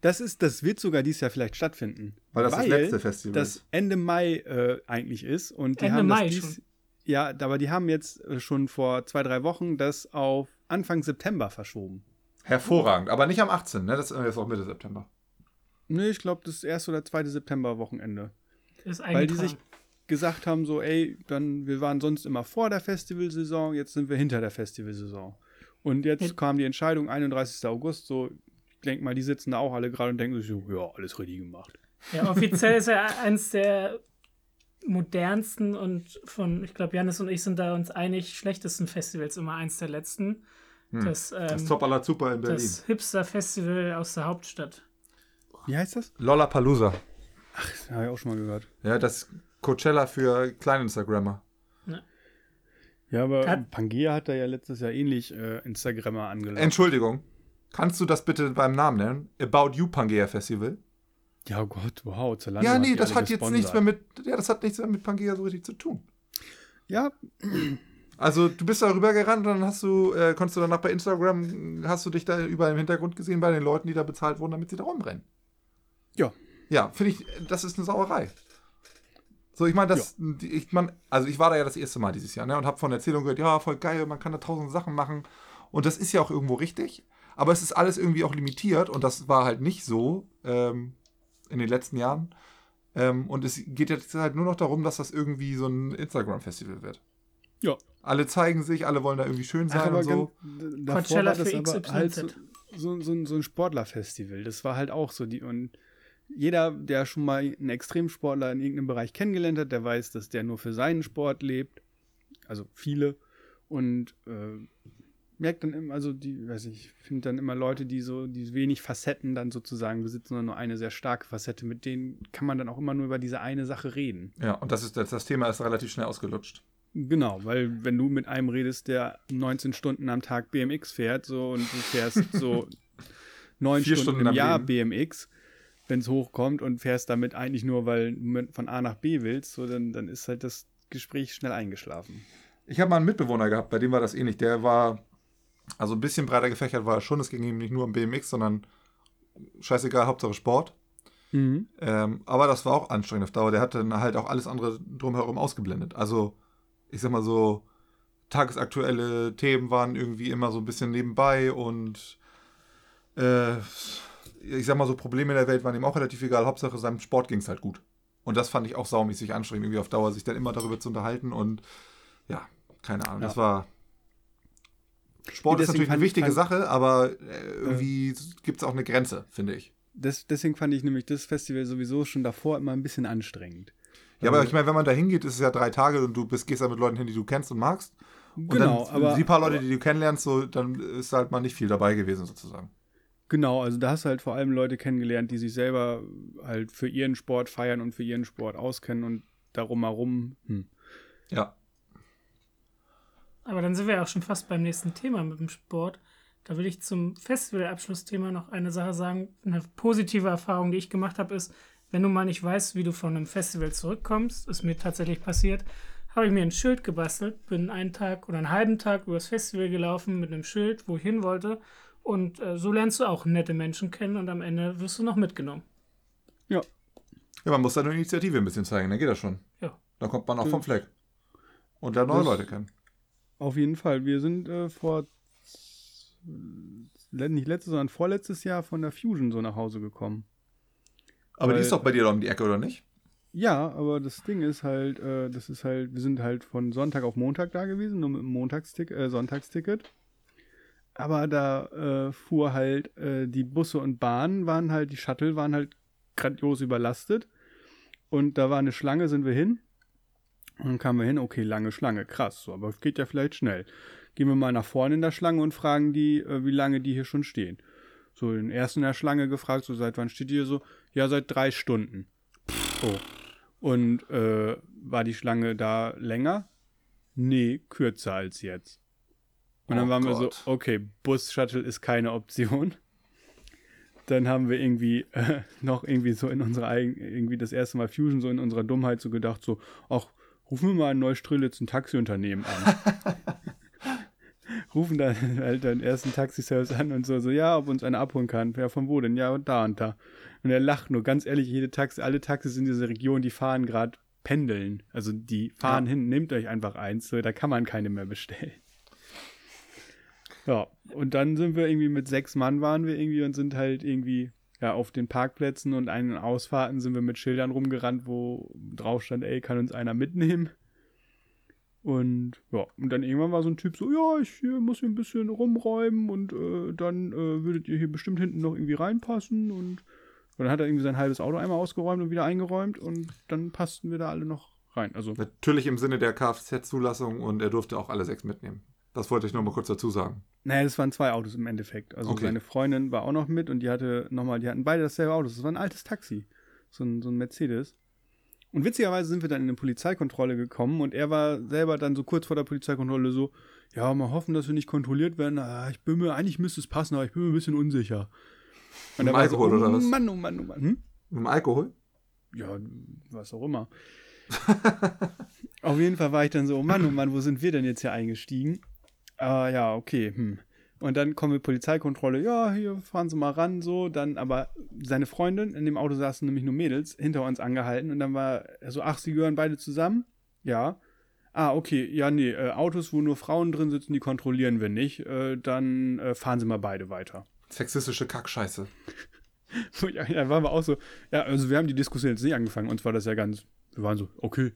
das ist, das wird sogar dieses Jahr vielleicht stattfinden. Weil das das letzte Festival das. Ende Mai äh, eigentlich ist. Und die Ende haben Mai das dies, schon. Ja, aber die haben jetzt äh, schon vor zwei, drei Wochen das auf Anfang September verschoben. Hervorragend. Aber nicht am 18., ne? Das ist auch Mitte September. Nee, ich glaube, das erste oder zweite September-Wochenende. Ist Weil die sich gesagt haben, so, ey, dann, wir waren sonst immer vor der Festivalsaison, jetzt sind wir hinter der Festivalsaison. Und jetzt Ja. kam die Entscheidung, 31. August, so, ich denke mal, die sitzen da auch alle gerade und denken sich so, ja, alles richtig gemacht. Ja, offiziell ist er eins der modernsten und von, ich glaube, Janis und ich sind da uns einig, schlechtesten Festivals immer eins der letzten. Das, ähm, Das Top aller Super in Berlin. das Hipster-Festival aus der Hauptstadt. Wie heißt das? Lollapalooza. Das habe ich auch schon mal gehört. Ja, das Coachella für Klein-Instagrammer. Ja, aber Hat- Pangea hat da ja letztes Jahr ähnlich äh, Instagrammer angelockt. Entschuldigung. Kannst du das bitte beim Namen nennen? About You Pangea Festival? ja, oh Gott, wow, Zalando ja, nee, die das hat jetzt nichts mehr mit, ja, das hat nichts mehr mit Pangea so richtig zu tun. Ja, Also du bist da rübergerannt und dann hast du, äh, konntest du danach bei Instagram, hast du dich da überall im Hintergrund gesehen bei den Leuten, die da bezahlt wurden, damit sie da rumrennen. ja. Ja, finde ich, das ist eine Sauerei. So, ich meine, das, die- ich meine, also ich war da ja das erste Mal dieses Jahr, ne, und habe von Erzählungen gehört, ja, voll geil, man kann da tausend Sachen machen. Und das ist ja auch irgendwo richtig, aber es ist alles irgendwie auch limitiert und das war halt nicht so ähm, in den letzten Jahren. Ähm, und es geht jetzt halt nur noch darum, dass das irgendwie so ein Instagram-Festival wird. Ja. Alle zeigen sich, alle wollen da irgendwie schön sein Ach, aber und so. Coachella war das für aber XYZ. halt so, so, so, ein- so ein Sportlerfestival. Das war halt auch so. Die, und jeder, der schon mal einen Extremsportler in irgendeinem Bereich kennengelernt hat, der weiß, dass der nur für seinen Sport lebt. Also viele. Und äh, merkt dann immer, also die, weiß ich, ich finde dann immer Leute, die so, die wenig Facetten dann sozusagen besitzen, sondern nur eine sehr starke Facette, mit denen kann man dann auch immer nur über diese eine Sache reden. Ja, und das, ist, das, das Thema ist relativ schnell ausgelutscht. Genau, weil wenn du mit einem redest, der 19 Stunden am Tag BMX fährt, so und du fährst so neun Stunden, Stunden im Jahr Leben. BMX, wenn es hochkommt und fährst damit eigentlich nur, weil du von A nach B willst, so dann, dann ist halt das Gespräch schnell eingeschlafen. Ich habe mal einen Mitbewohner gehabt, bei dem war das ähnlich. Der war, also ein bisschen breiter gefächert war er schon. Es ging ihm nicht nur um BMX, sondern scheißegal, Hauptsache Sport. Mhm. Ähm, aber das war auch anstrengend auf Dauer. Der hatte dann halt auch alles andere drumherum ausgeblendet. Also, ich sag mal so, tagesaktuelle Themen waren irgendwie immer so ein bisschen nebenbei und äh, ich sag mal so, Probleme in der Welt waren ihm auch relativ egal. Hauptsache seinem Sport ging es halt gut. Und das fand ich auch saumäßig anstrengend, irgendwie auf Dauer sich dann immer darüber zu unterhalten und ja, keine Ahnung. Ja. Das war. Sport ist natürlich eine wichtige Sache, aber äh, irgendwie gibt es auch eine Grenze, finde ich. Das, deswegen fand ich nämlich das Festival sowieso schon davor immer ein bisschen anstrengend. Ja, aber Weil- ich meine, wenn man da hingeht, ist es ja drei Tage und du bist, gehst da mit Leuten hin, die du kennst und magst. Und Genau, dann aber die paar Leute, die du kennenlernst, so, dann ist halt mal nicht viel dabei gewesen, sozusagen. Genau, also da hast du halt vor allem Leute kennengelernt, die sich selber halt für ihren Sport feiern und für ihren Sport auskennen und darum herum. Hm. Ja. Aber dann sind wir auch schon fast beim nächsten Thema mit dem Sport. Da will ich zum Festivalabschlussthema noch eine Sache sagen. Eine positive Erfahrung, die ich gemacht habe, ist, wenn du mal nicht weißt, wie du von einem Festival zurückkommst, ist mir tatsächlich passiert, habe ich mir ein Schild gebastelt, bin einen Tag oder einen halben Tag übers Festival gelaufen mit einem Schild, wo ich hin wollte. Und äh, so lernst du auch nette Menschen kennen und am Ende wirst du noch mitgenommen. Ja. Ja, man muss seine Initiative ein bisschen zeigen, dann geht das schon. Ja. Dann kommt man auch vom Fleck. Und lernt neue Das- Leute kennen. Auf jeden Fall. Wir sind äh, vor nicht letztes, sondern vorletztes Jahr von der Fusion so nach Hause gekommen. Aber die ist doch bei dir da um die Ecke, oder nicht? Ja, aber das Ding ist halt, äh, das ist halt, wir sind halt von Sonntag auf Montag da gewesen, nur mit dem Montagstick äh, Sonntagsticket. Aber da äh, fuhr halt äh, die Busse und Bahnen waren halt, die Shuttle waren halt grandios überlastet. Und da war eine Schlange, sind wir hin. Und dann kamen wir hin, okay, lange Schlange, krass, so, aber es geht ja vielleicht schnell. Gehen wir mal nach vorne in der Schlange und fragen die, äh, wie lange die hier schon stehen. So, den ersten in der Schlange gefragt, so seit wann steht ihr so? Ja, seit drei Stunden. Oh. Und äh, war die Schlange da länger? Nee, kürzer als jetzt. Und dann Oh waren wir Gott. so, okay, Bus-Shuttle ist keine Option. Dann haben wir irgendwie äh, noch irgendwie so in unserer eigenen, irgendwie das erste Mal Fusion so in unserer Dummheit so gedacht, so, ach, rufen wir mal in Neustrelitz ein Taxiunternehmen an. rufen dann halt den ersten Taxiservice an und so, so, ja, ob uns einer abholen kann. Ja, von wo denn? Ja, da und da. Und er lacht nur, ganz ehrlich, jede Taxi, alle Taxis in dieser Region, die fahren gerade pendeln. Also die fahren Ja. hin, nehmt euch einfach eins, so, da kann man keine mehr bestellen. Ja, und dann sind wir irgendwie mit sechs Mann waren wir irgendwie und sind halt irgendwie ja auf den Parkplätzen und einen Ausfahrten sind wir mit Schildern rumgerannt, wo drauf stand, ey, kann uns einer mitnehmen? Und ja, und dann irgendwann war so ein Typ so, ja, ich hier muss hier ein bisschen rumräumen und äh, dann äh, würdet ihr hier bestimmt hinten noch irgendwie reinpassen und, und dann hat er irgendwie sein halbes Auto einmal ausgeräumt und wieder eingeräumt und dann passten wir da alle noch rein. Also Natürlich im Sinne der Kfz-Zulassung und er durfte auch alle sechs mitnehmen. Das wollte ich nur mal kurz dazu sagen. Naja, das waren zwei Autos im Endeffekt. Also Okay. seine Freundin war auch noch mit und die hatte nochmal, die hatten beide dasselbe Auto. Das war ein altes Taxi. So ein, so ein Mercedes. Und witzigerweise sind wir dann in eine Polizeikontrolle gekommen und er war selber dann so kurz vor der Polizeikontrolle so, ja, mal hoffen, dass wir nicht kontrolliert werden. Ah, ich bin mir, eigentlich müsste es passen, aber ich bin mir ein bisschen unsicher. Und Mit er war so, Alkohol oder oh was? Mann, oh Mann, oh Mann. Hm? Mit dem Alkohol? Ja, was auch immer. Auf jeden Fall war ich dann so, oh Mann, oh Mann, wo sind wir denn jetzt hier eingestiegen? Ah, ja, okay, hm. Und dann kommen wir Polizeikontrolle, ja, hier fahren Sie mal ran, so. Dann aber seine Freundin, in dem Auto saßen nämlich nur Mädels, hinter uns angehalten. Und dann war er so, ach, Sie gehören beide zusammen? Ja. Ah, okay, ja, nee, äh, Autos, wo nur Frauen drin sitzen, die kontrollieren wir nicht. Äh, dann äh, fahren Sie mal beide weiter. Sexistische Kackscheiße. Ja, da waren wir auch so, ja, also wir haben die Diskussion jetzt nicht angefangen, uns war das ja ganz, wir waren so, okay,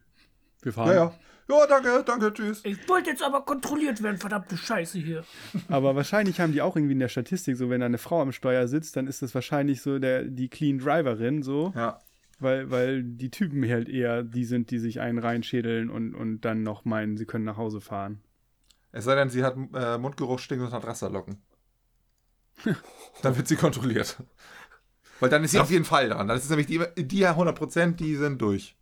wir fahren. Ja, ja. Danke, danke, tschüss. Ich wollte jetzt aber kontrolliert werden, verdammte Scheiße hier. Aber wahrscheinlich haben die auch irgendwie in der Statistik so, wenn da eine Frau am Steuer sitzt, dann ist das wahrscheinlich so der, die Clean Driverin, so, Ja. weil, weil die Typen halt eher die sind, die sich einen reinschädeln und, und dann noch meinen, sie können nach Hause fahren. Es sei denn, sie hat äh, Mundgeruch, Stinken und hat Rasterlocken. dann wird sie kontrolliert. Weil dann ist sie auf jeden Fall dran. Dann ist es nämlich die, die 100%, die sind durch.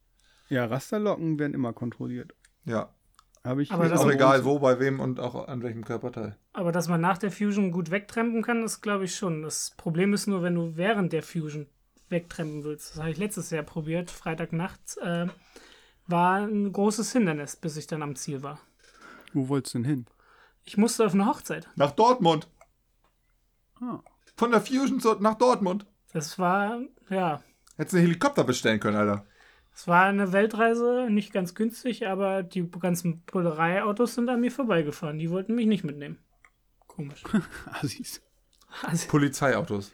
Ja, Rasterlocken werden immer kontrolliert. Ja. Habe ich Aber das- Auch egal wo, bei wem und auch an welchem Körperteil. Aber dass man nach der Fusion gut wegtrampen kann, das glaube ich schon. Das Problem ist nur, wenn du während der Fusion wegtrampen willst. Das habe ich letztes Jahr probiert, Freitagnachts. Äh, war ein großes Hindernis, bis ich dann am Ziel war. Wo wolltest du denn hin? Ich musste auf eine Hochzeit. Nach Dortmund. Ah. Von der Fusion zu, nach Dortmund. Das war, ja, Hättest du einen Helikopter bestellen können, Alter. Es war eine Weltreise, nicht ganz günstig, aber die ganzen Bullerei-Autos sind an mir vorbeigefahren. Die wollten mich nicht mitnehmen. Komisch. Assis. Also, Polizeiautos.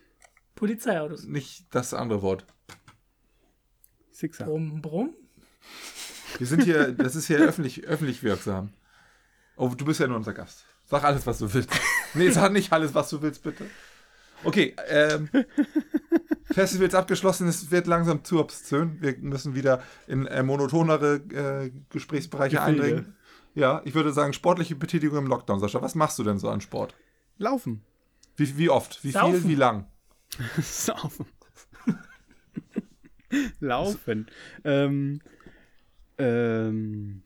Polizeiautos. Nicht das andere Wort. Sixer. Brumm, brumm. Wir sind hier, das ist hier öffentlich, öffentlich wirksam. Oh, du bist ja nur unser Gast. Sag alles, was du willst. Nee, sag nicht alles, was du willst, bitte. Okay, ähm, Festival ist abgeschlossen, es wird langsam zu obszön. Wir müssen wieder in äh, monotonere äh, Gesprächsbereiche Gefilde. eindringen. Ja, ich würde sagen, sportliche Betätigung im Lockdown, Sascha. Was machst du denn so an Sport? Laufen. Wie, wie oft? Wie viel? Saufen. Wie lang? Saufen. Laufen. Ähm, ähm,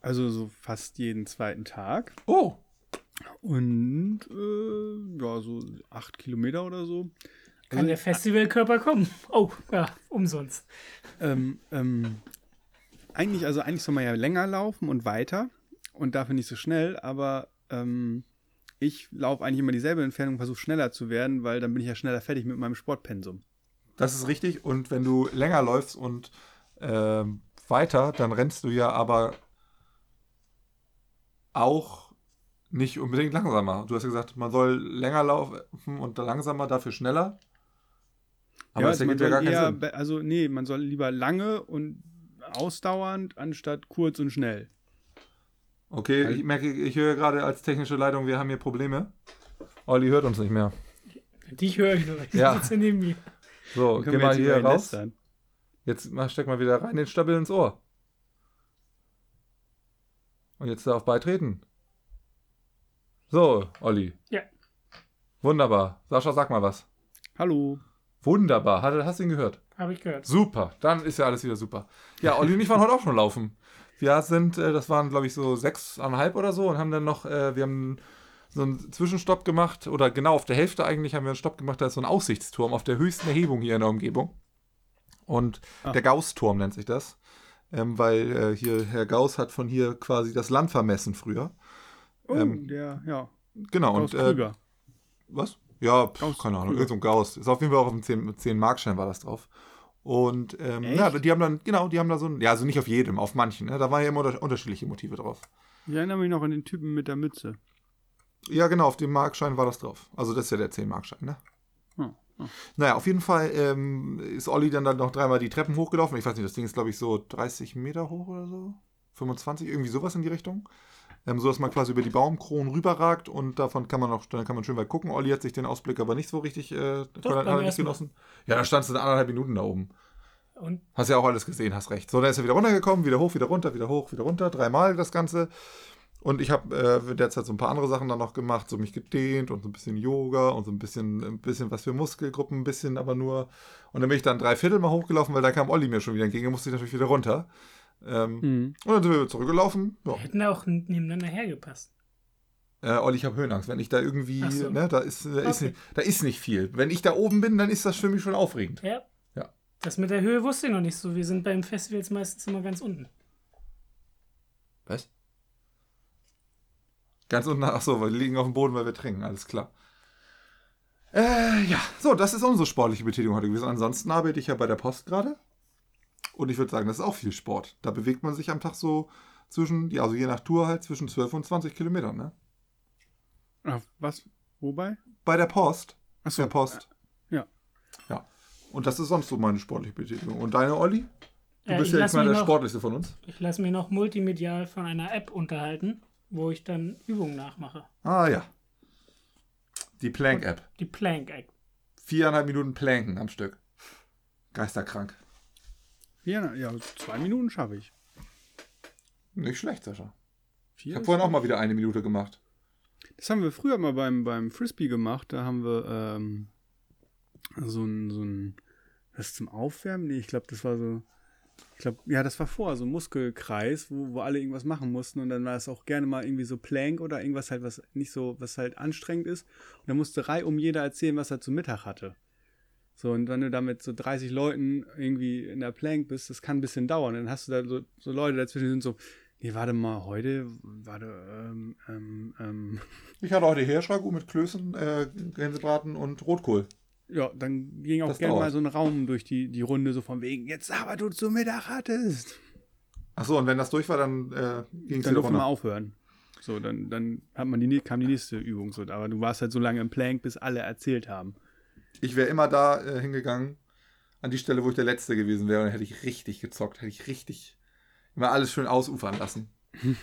also so fast jeden zweiten Tag. Oh, Und äh, ja, so acht Kilometer oder so. Kann Also, der Festivalkörper kommen? Oh, ja, umsonst. ähm, ähm, eigentlich, also eigentlich soll man ja länger laufen und weiter und dafür nicht so schnell, aber ähm, ich laufe eigentlich immer dieselbe Entfernung, versuche schneller zu werden, weil dann bin ich ja schneller fertig mit meinem Sportpensum. Das ist richtig. Und wenn du länger läufst und ähm, weiter, dann rennst du ja aber auch nicht unbedingt langsamer. Du hast ja gesagt, man soll länger laufen und langsamer, dafür schneller. Aber das also ergibt ja gar keinen eher, Sinn. be- also nee, man soll lieber lange und ausdauernd anstatt kurz und schnell. Okay, ich merke, ich höre gerade als technische Leitung, wir haben hier Probleme. Olli hört uns nicht mehr. Dich höre ich noch. Ich Ja. sitze neben mir. So, geh mal hier raus. lästern. Jetzt mal, steck mal wieder rein den Stabel ins Ohr. Und jetzt da auf Beitreten. So, Olli. Ja. Wunderbar. Sascha, sag mal was. Hallo. Wunderbar. Hat- Hast du ihn gehört? Habe ich gehört. Super. Dann ist ja alles wieder super. Ja, Olli und ich waren heute auch schon laufen. Wir sind, äh, das waren glaube ich so sechseinhalb oder so und haben dann noch, äh, wir haben so einen Zwischenstopp gemacht oder genau auf der Hälfte eigentlich haben wir einen Stopp gemacht. Da ist so ein Aussichtsturm auf der höchsten Erhebung hier in der Umgebung. Und Ah. der Gauss-Turm nennt sich das. Ähm, weil äh, hier Herr Gauss hat von hier quasi das Land vermessen früher. Oh, Ähm, der, ja, Genau. Klaus und äh, Krüger. was? Ja, pff, Gauss, keine Ahnung, Krüger. irgend so ein Gauss. Ist auf jeden Fall auch auf dem 10, 10 Markschein war das drauf. Und ähm, ja, die haben dann, genau, die haben da so ein, ja, also nicht auf jedem, auf manchen, ne? da waren ja immer unter, unterschiedliche Motive drauf. Ich erinnere mich noch an den Typen mit der Mütze. Ja, genau, auf dem Markschein war das drauf. Also das ist ja der 10 Markschein, ne? Hm, hm. Naja, auf jeden Fall ähm, ist Olli dann, dann noch dreimal die Treppen hochgelaufen. Ich weiß nicht, das Ding ist, glaube ich, so 30 Meter hoch oder so. 25, irgendwie sowas in die Richtung. Ähm, so dass man quasi über die Baumkronen rüberragt und davon kann man auch, dann kann man schön weit gucken. Olli hat sich den Ausblick aber nicht so richtig äh, Doch, nicht ersten Mal. genossen. Ja, da standst du anderthalb Minuten da oben. Und Hast ja auch alles gesehen, hast recht. So, dann ist er wieder runtergekommen, wieder hoch, wieder runter, wieder hoch, wieder runter. Dreimal das Ganze. Und ich habe äh, derzeit so ein paar andere Sachen dann noch gemacht, so mich gedehnt und so ein bisschen Yoga und so ein bisschen, ein bisschen was für Muskelgruppen, ein bisschen aber nur. Und dann bin ich dann drei Viertel mal hochgelaufen, weil da kam Olli mir schon wieder entgegen, da musste ich natürlich wieder runter. Ähm, Hm. Und dann sind wir zurückgelaufen. Ja. wir hätten auch nebeneinander hergepasst. Äh, Olli, ich habe Höhenangst. Wenn ich da irgendwie, so. ne, da ist, da, ist Okay. nicht, da ist nicht viel. Wenn ich da oben bin, dann ist das für mich schon aufregend. Ja. Ja. Das mit der Höhe wusste ich noch nicht so. Wir sind beim Festivals meistens immer ganz unten. Was? Ganz unten, ach so, wir liegen auf dem Boden, weil wir trinken, alles klar. Äh, ja, so, das ist unsere sportliche Betätigung heute gewesen. Ansonsten arbeite ich ja bei der Post gerade. Und ich würde sagen, das ist auch viel Sport. Da bewegt man sich am Tag so zwischen, ja, also je nach Tour halt zwischen 12 und 20 Kilometern, ne? Ach, was? Wobei? Bei der Post. Achso. Der Post. Ja. Ja. Und das ist sonst so meine sportliche Betätigung. Und deine, Olli? Du Äh, bist ich ja jetzt mal der noch- sportlichste von uns. Ich lasse mich noch multimedial von einer App unterhalten, wo ich dann Übungen nachmache. Ah ja. Die Plank-App. Die Plank-App. Viereinhalb Minuten Planken am Stück. Geisterkrank. Ja, ja, zwei Minuten schaffe ich. Nicht schlecht, Sascha. Ich Vier habe ist- vorhin auch mal wieder eine Minute gemacht. Das haben wir früher mal beim, beim Frisbee gemacht. Da haben wir ähm, so ein, so ein, was zum Aufwärmen? Nee, ich glaube, das war so, ich glaube, ja, das war vorher so ein Muskelkreis, wo, wo alle irgendwas machen mussten und dann war es auch gerne mal irgendwie so Plank oder irgendwas halt, was nicht so, was halt anstrengend ist. Und dann musste Reihe um jeder erzählen, was er zu Mittag hatte. So, und wenn du da mit so 30 Leuten irgendwie in der Plank bist, das kann ein bisschen dauern. Dann hast du da so, so Leute dazwischen, die sind so, nee, warte mal, heute, warte, ähm, ähm, ähm, Ich hatte heute Hirschragout mit Klößen, äh, Gänsebraten und Rotkohl. Ja, dann ging auch gerne mal so ein Raum durch die, die Runde, so von wegen, jetzt aber du zu Mittag hattest. Achso, und wenn das durch war, dann äh, ging es Dann durfte man aufhören. So, dann, dann hat man die, kam die nächste Übung. So, aber du warst halt so lange im Plank, bis alle erzählt haben. Ich wäre immer da äh, hingegangen, an die Stelle, wo ich der Letzte gewesen wäre. Und dann hätte ich richtig gezockt. Hätte ich richtig immer alles schön ausufern lassen.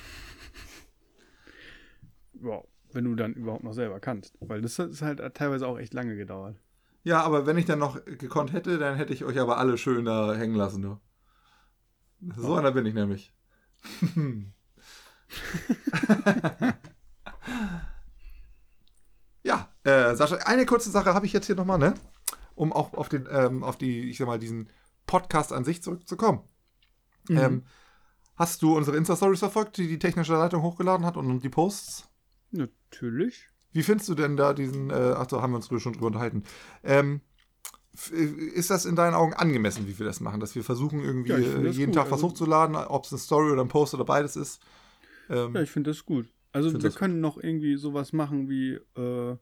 Ja, wenn du dann überhaupt noch selber kannst. Weil das ist halt teilweise auch echt lange gedauert. Ja, aber wenn ich dann noch gekonnt hätte, dann hätte ich euch aber alle schön da hängen lassen. Du. So einer bin ich nämlich. ja, äh, Sascha, eine kurze Sache habe ich jetzt hier nochmal, ne? Um auch auf den, ähm, auf die, ich sag mal, diesen Podcast an sich zurückzukommen. Ähm, hast du unsere Insta-Stories verfolgt, die die technische Leitung hochgeladen hat und die Posts? Natürlich. Wie findest du denn da diesen, äh, ach so, haben wir uns schon drüber unterhalten. Ähm, äh, ist das in deinen Augen angemessen, wie wir das machen? Dass wir versuchen, irgendwie Ja, jeden gut. Tag was Also- hochzuladen, ob es eine Story oder ein Post oder beides ist? Ähm, Ja, ich finde das gut. Also wir können noch irgendwie sowas machen wie äh,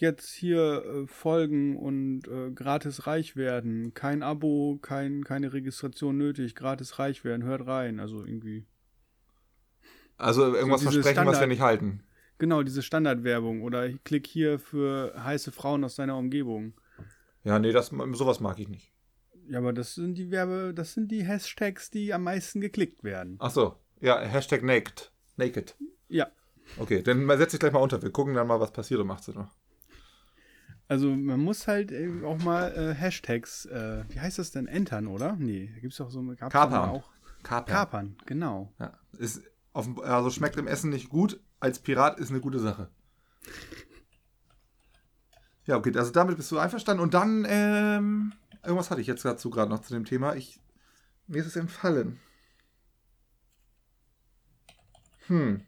jetzt hier äh, folgen und äh, gratis reich werden. Kein Abo, kein, keine Registration nötig, gratis reich werden, hört rein. Also irgendwie. also irgendwas so versprechen, was wir Standard- nicht halten. Genau, diese Standardwerbung oder klick hier für heiße Frauen aus deiner Umgebung. Ja, nee, das, sowas mag ich nicht. Ja, aber das sind die Werbe, das sind die Hashtags, die am meisten geklickt werden. Ach so, ja, Hashtag naked. Naked. Ja. Okay, dann setz dich gleich mal unter. Wir gucken dann mal, was passiert um 18 Uhr. Also man muss halt äh, auch mal äh, Hashtags, äh, wie heißt das denn, entern, oder? Nee, da gibt es auch so gab's doch Kapern. auch. Kapern. Kapern, genau. Ja, ist auf, also schmeckt im Essen nicht gut. Als Pirat ist eine gute Sache. Ja, okay, also damit bist du einverstanden. Und dann, ähm, irgendwas hatte ich jetzt dazu gerade noch zu dem Thema. Ich, mir ist es entfallen. Hm.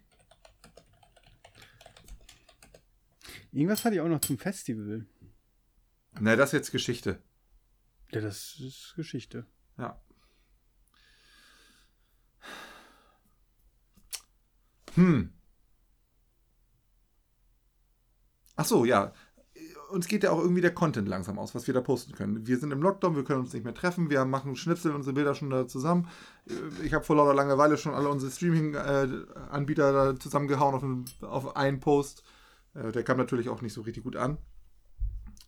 Irgendwas hatte ich auch noch zum Festival. Na, das ist jetzt Geschichte. Ja, das ist Geschichte. Ja. Hm. Ach so, ja. Uns geht ja auch irgendwie der Content langsam aus, was wir da posten können. Wir sind im Lockdown, wir können uns nicht mehr treffen, wir machen Schnipsel, unsere Bilder schon da zusammen. Ich habe vor lauter Langeweile schon alle unsere Streaming-Anbieter da zusammengehauen auf, einen, auf einen Post. Äh, Der kam natürlich auch nicht so richtig gut an.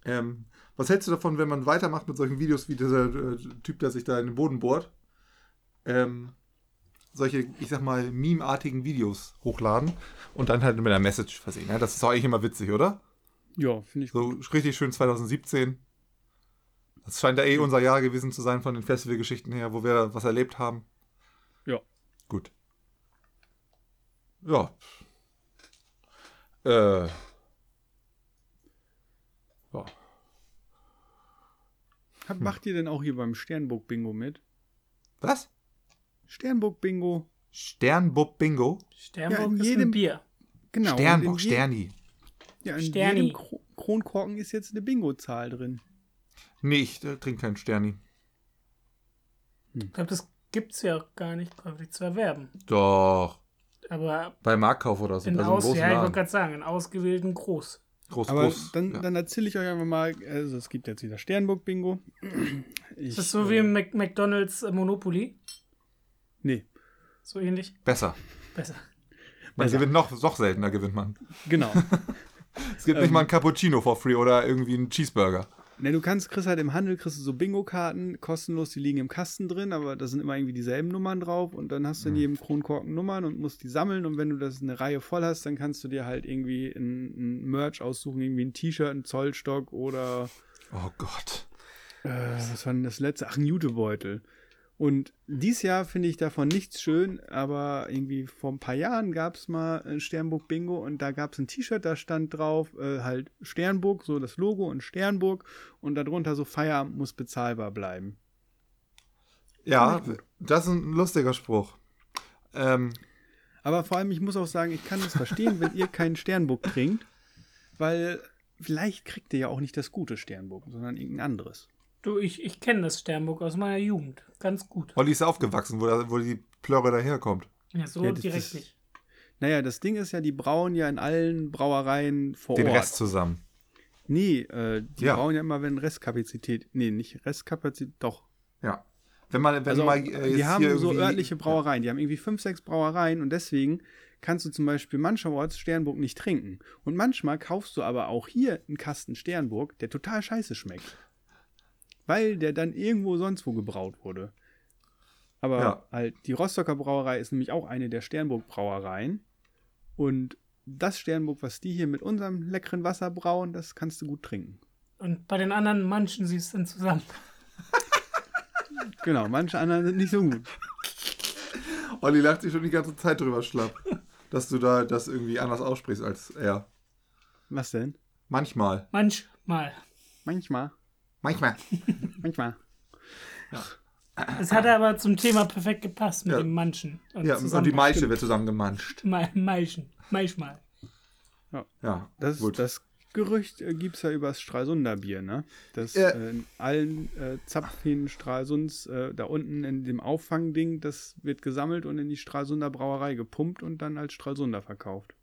Ähm, was hältst du davon, wenn man weitermacht mit solchen Videos wie dieser äh, Typ, der sich da in den Boden bohrt? Ähm, solche, ich sag mal, meme-artigen Videos hochladen und dann halt mit einer Message versehen. Ja, das ist doch eigentlich immer witzig, oder? Ja, finde ich So richtig schön 2017. Das scheint ja eh unser Jahr gewesen zu sein von den Festivalgeschichten her, wo wir was erlebt haben. Ja. Gut. Ja. Äh. Hab, macht ihr denn auch hier beim Sternburg-Bingo mit? Was? Sternburg-Bingo? Sternbub Bingo? Sternburg Ja, in ist jedem- ein Bier. Genau. In je- Sterni. Ja, in Sterni. jedem Kro Kronkorken ist jetzt eine Bingo-Zahl drin. Nee, ich äh, trinke keinen Sterni. Ich glaube, das gibt es ja auch gar nicht käuflich zu erwerben. Doch. Aber Bei Marktkauf oder so. in bei so einem aus, großen ja, ich wollte gerade sagen, in ausgewählten Groß. Groß, Aber groß. dann, ja. dann erzähle ich euch einfach mal, also es gibt jetzt wieder Sternburg-Bingo. Ist das so wie im Mac McDonalds äh, Monopoly? Nee, So ähnlich? Besser. Besser. Man Besser. gewinnt noch, noch seltener gewinnt man. genau. Es gibt nicht mal ein Cappuccino for free oder irgendwie einen Cheeseburger. Ne, du kannst, kriegst halt im Handel, kriegst du so Bingo-Karten, kostenlos, die liegen im Kasten drin, aber da sind immer irgendwie dieselben Nummern drauf und dann hast du in jedem Kronkorken Nummern und musst die sammeln und wenn du das eine Reihe voll hast, dann kannst du dir halt irgendwie ein, ein Merch aussuchen, irgendwie ein T-Shirt, ein Zollstock oder Oh Gott. äh, was war denn das letzte? Ach, ein Jutebeutel. Und dieses Jahr finde ich davon nichts schön, aber irgendwie vor ein paar Jahren gab es mal ein Sternburg Bingo und da gab es ein T-Shirt, da stand drauf, äh, halt Sternburg, so das Logo und Sternburg und darunter so Feierabend muss bezahlbar bleiben. Ja, das ist ein lustiger Spruch. Ähm, Aber vor allem, ich muss auch sagen, ich kann es verstehen, wenn ihr keinen Sternburg trinkt, weil vielleicht kriegt ihr ja auch nicht das gute Sternburg, sondern irgendein anderes. Du, ich, ich kenne das Sternburg aus meiner Jugend. Ganz gut. Olli ist aufgewachsen, wo, da, wo die Plörre daherkommt. Ja, so Ja, das- direkt das- nicht. Naja, das Ding ist ja, die brauen ja in allen Brauereien vor Den Ort. Rest zusammen. Nee, äh, die Ja. brauchen ja immer, wenn Restkapazität. Nee, nicht Restkapazität, doch. Ja. Wenn man, wenn Also, mal äh, die haben hier so örtliche Brauereien. Die haben irgendwie fünf, sechs Brauereien und deswegen kannst du zum Beispiel mancherorts Sternburg nicht trinken. Und manchmal kaufst du aber auch hier einen Kasten Sternburg, der total scheiße schmeckt. Weil der dann irgendwo sonst wo gebraut wurde. Aber Ja. halt, die Rostocker Brauerei ist nämlich auch eine der Sternburg-Brauereien. Und das Sternburg, was die hier mit unserem leckeren Wasser brauen, das kannst du gut trinken. Und bei den anderen manchen sie es dann zusammen. Genau, manche anderen sind nicht so gut. Olli lacht sich schon die ganze Zeit drüber schlapp, dass du da das irgendwie anders aussprichst als er. Was denn? Manchmal. Manchmal. Manchmal. Manchmal. Manchmal. Es hat aber zum Thema perfekt gepasst mit Ja. dem Manchen. Ja, und die zusammen- Maische wird zusammengemanscht. Ma- Maischen. Manchmal. Ja, Das, gut. das Gerücht äh, gibt es ja über das Stralsunder Bier, ne? Dass Ja. äh, in allen äh, Zapfhähnen Stralsunds, äh, da unten in dem Auffangding, das wird gesammelt und in die Stralsunder Brauerei gepumpt und dann als Stralsunder verkauft.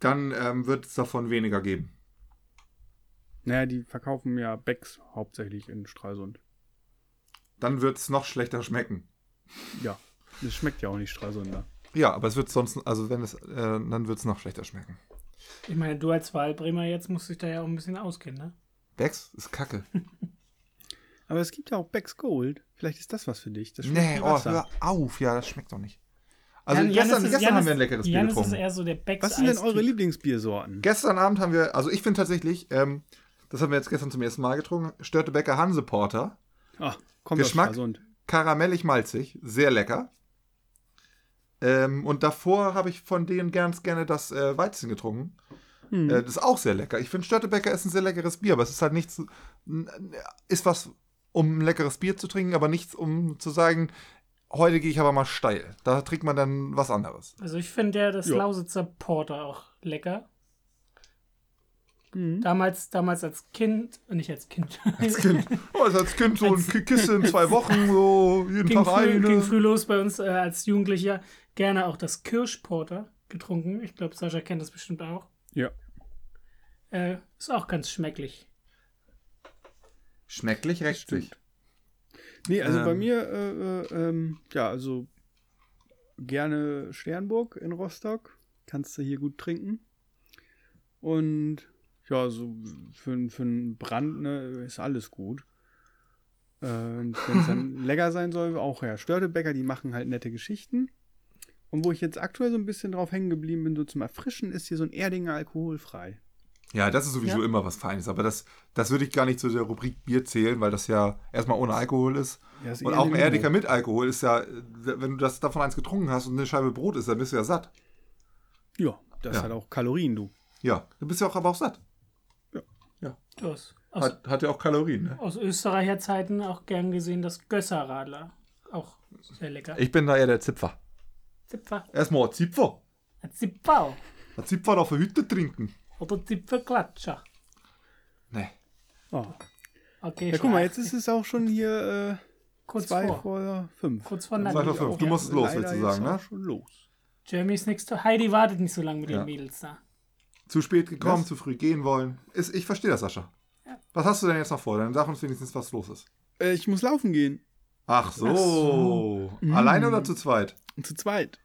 Dann ähm, wird es davon weniger geben. Naja, die verkaufen ja Becks hauptsächlich in Stralsund. Dann wird es noch schlechter schmecken. Ja, das schmeckt ja auch nicht Stralsunder. Ja, aber es wird sonst, also wenn es, äh, dann wird es noch schlechter schmecken. Ich meine, du als Wahlbremer jetzt musst dich da ja auch ein bisschen auskennen, ne? Becks ist kacke. Aber es gibt ja auch Becks Gold. Vielleicht ist das was für dich. Das schmeckt nee, oh, hör auf. Ja, das schmeckt doch nicht. Also Jan- gestern, ist- gestern haben wir ein leckeres Bier Janis ist getrunken. eher so der Becks Was sind denn eure Lieblingsbiersorten? Gestern Abend haben wir, also ich finde tatsächlich, ähm, das haben wir jetzt gestern zum ersten Mal getrunken, Störtebecker Hanse Porter. Ah, kommt Geschmack? Stralsund. Karamellig-malzig, sehr lecker. Ähm, und davor habe ich von denen ganz gerne das äh, Weizen getrunken. Hm. Äh, das ist auch sehr lecker. Ich finde, Störtebecker ist ein sehr leckeres Bier, aber es ist halt nichts, ist was, um ein leckeres Bier zu trinken, aber nichts, um zu sagen, heute gehe ich aber mal steil. Da trinkt man dann was anderes. Also ich finde ja das Ja. Lausitzer Porter auch lecker. Mhm. Damals, damals als Kind, äh, nicht als Kind, Als Kind, oh, also als kind so ein Als- Kiste in zwei Wochen, so jeden ging, Tag früh, ging eine. früh los bei uns äh, als Jugendlicher, gerne auch das Kirschporter getrunken. Ich glaube, Sascha kennt das bestimmt auch. Ja. Äh, ist auch ganz schmecklich. Schmecklich rächt sich. Nee, also bei Ähm. mir, äh, äh, ähm, ja, also gerne Sternburg in Rostock. Kannst du hier gut trinken. Und ja, so für, für einen Brand ne, ist alles gut. Äh, Wenn es dann lecker sein soll, auch ja, Störtebäcker, die machen halt nette Geschichten. Und wo ich jetzt aktuell so ein bisschen drauf hängen geblieben bin, so zum Erfrischen, ist hier so ein Erdinger alkoholfrei. Ja, das ist sowieso Ja. immer was Feines, aber das, das würde ich gar nicht zu der Rubrik Bier zählen, weil das ja erstmal ohne Alkohol ist. Ja, ist Und eher auch ein Limo. mit Alkohol ist ja, wenn du das davon eins getrunken hast und eine Scheibe Brot ist, dann bist du ja satt. Ja, das Ja. hat auch Kalorien, du. Ja, dann bist du auch aber auch satt. Das, aus, Hat, hat ja auch Kalorien. Ne? aus Österreicher Zeiten auch gern gesehen das Gösserradler. Auch sehr lecker. Ich bin da eher der Zipfer. Zipfer. Erstmal ein Zipfer. Ein Zipfau. Ein Zipfer auf der Hütte trinken. Oder Zipferklatscher. Nee. Oh. Okay, Ja, guck mal, jetzt ist es auch schon hier äh, kurz zwei vor. vor fünf. Kurz vor Zwei vor fünf. Du musst es los, willst du jetzt sagen, ne? schon los. Jeremy ist nichts zu. Heidi wartet nicht so lange mit Ja. den Mädels da. Zu spät gekommen, Was? zu früh gehen wollen. Ist, ich verstehe das, Sascha. Ja. Was hast du denn jetzt noch vor? Dann sag uns wenigstens, was los ist. Äh, ich muss laufen gehen. Ach so. Ach so. Alleine Mm. oder zu zweit? Zu zweit.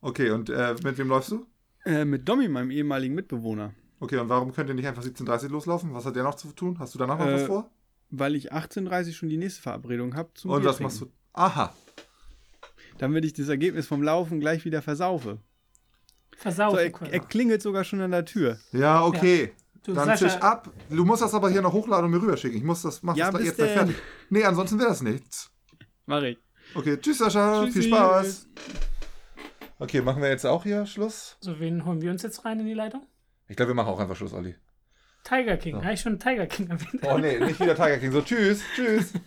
Okay, und äh, mit wem läufst du? Äh, mit Domi, meinem ehemaligen Mitbewohner. Okay, und warum könnt ihr nicht einfach 17.30 loslaufen? Was hat der noch zu tun? Hast du danach noch Äh, was vor? Weil ich 18.30 schon die nächste Verabredung habe zum Und Bier was trinken. machst du? Aha. Damit ich das Ergebnis vom Laufen gleich wieder versaufe. Versaufen So, er, können. er klingelt sogar schon an der Tür. Ja, okay. Du, Dann Sascha- Tisch ab. Du musst das aber hier noch hochladen und mir rüberschicken. Ich muss das machen. Ja, das jetzt gleich denn. fertig. Nee, ansonsten wäre das nichts. Mach ich. Okay, tschüss Sascha. Tschüssi. Viel Spaß. Okay, machen wir jetzt auch hier Schluss? So, wen holen wir uns jetzt rein in die Leitung? Ich glaube, wir machen auch einfach Schluss, Olli. Tiger King. Habe ich schon Tiger King erwähnt? Oh nee, nicht wieder Tiger King. So, tschüss, tschüss.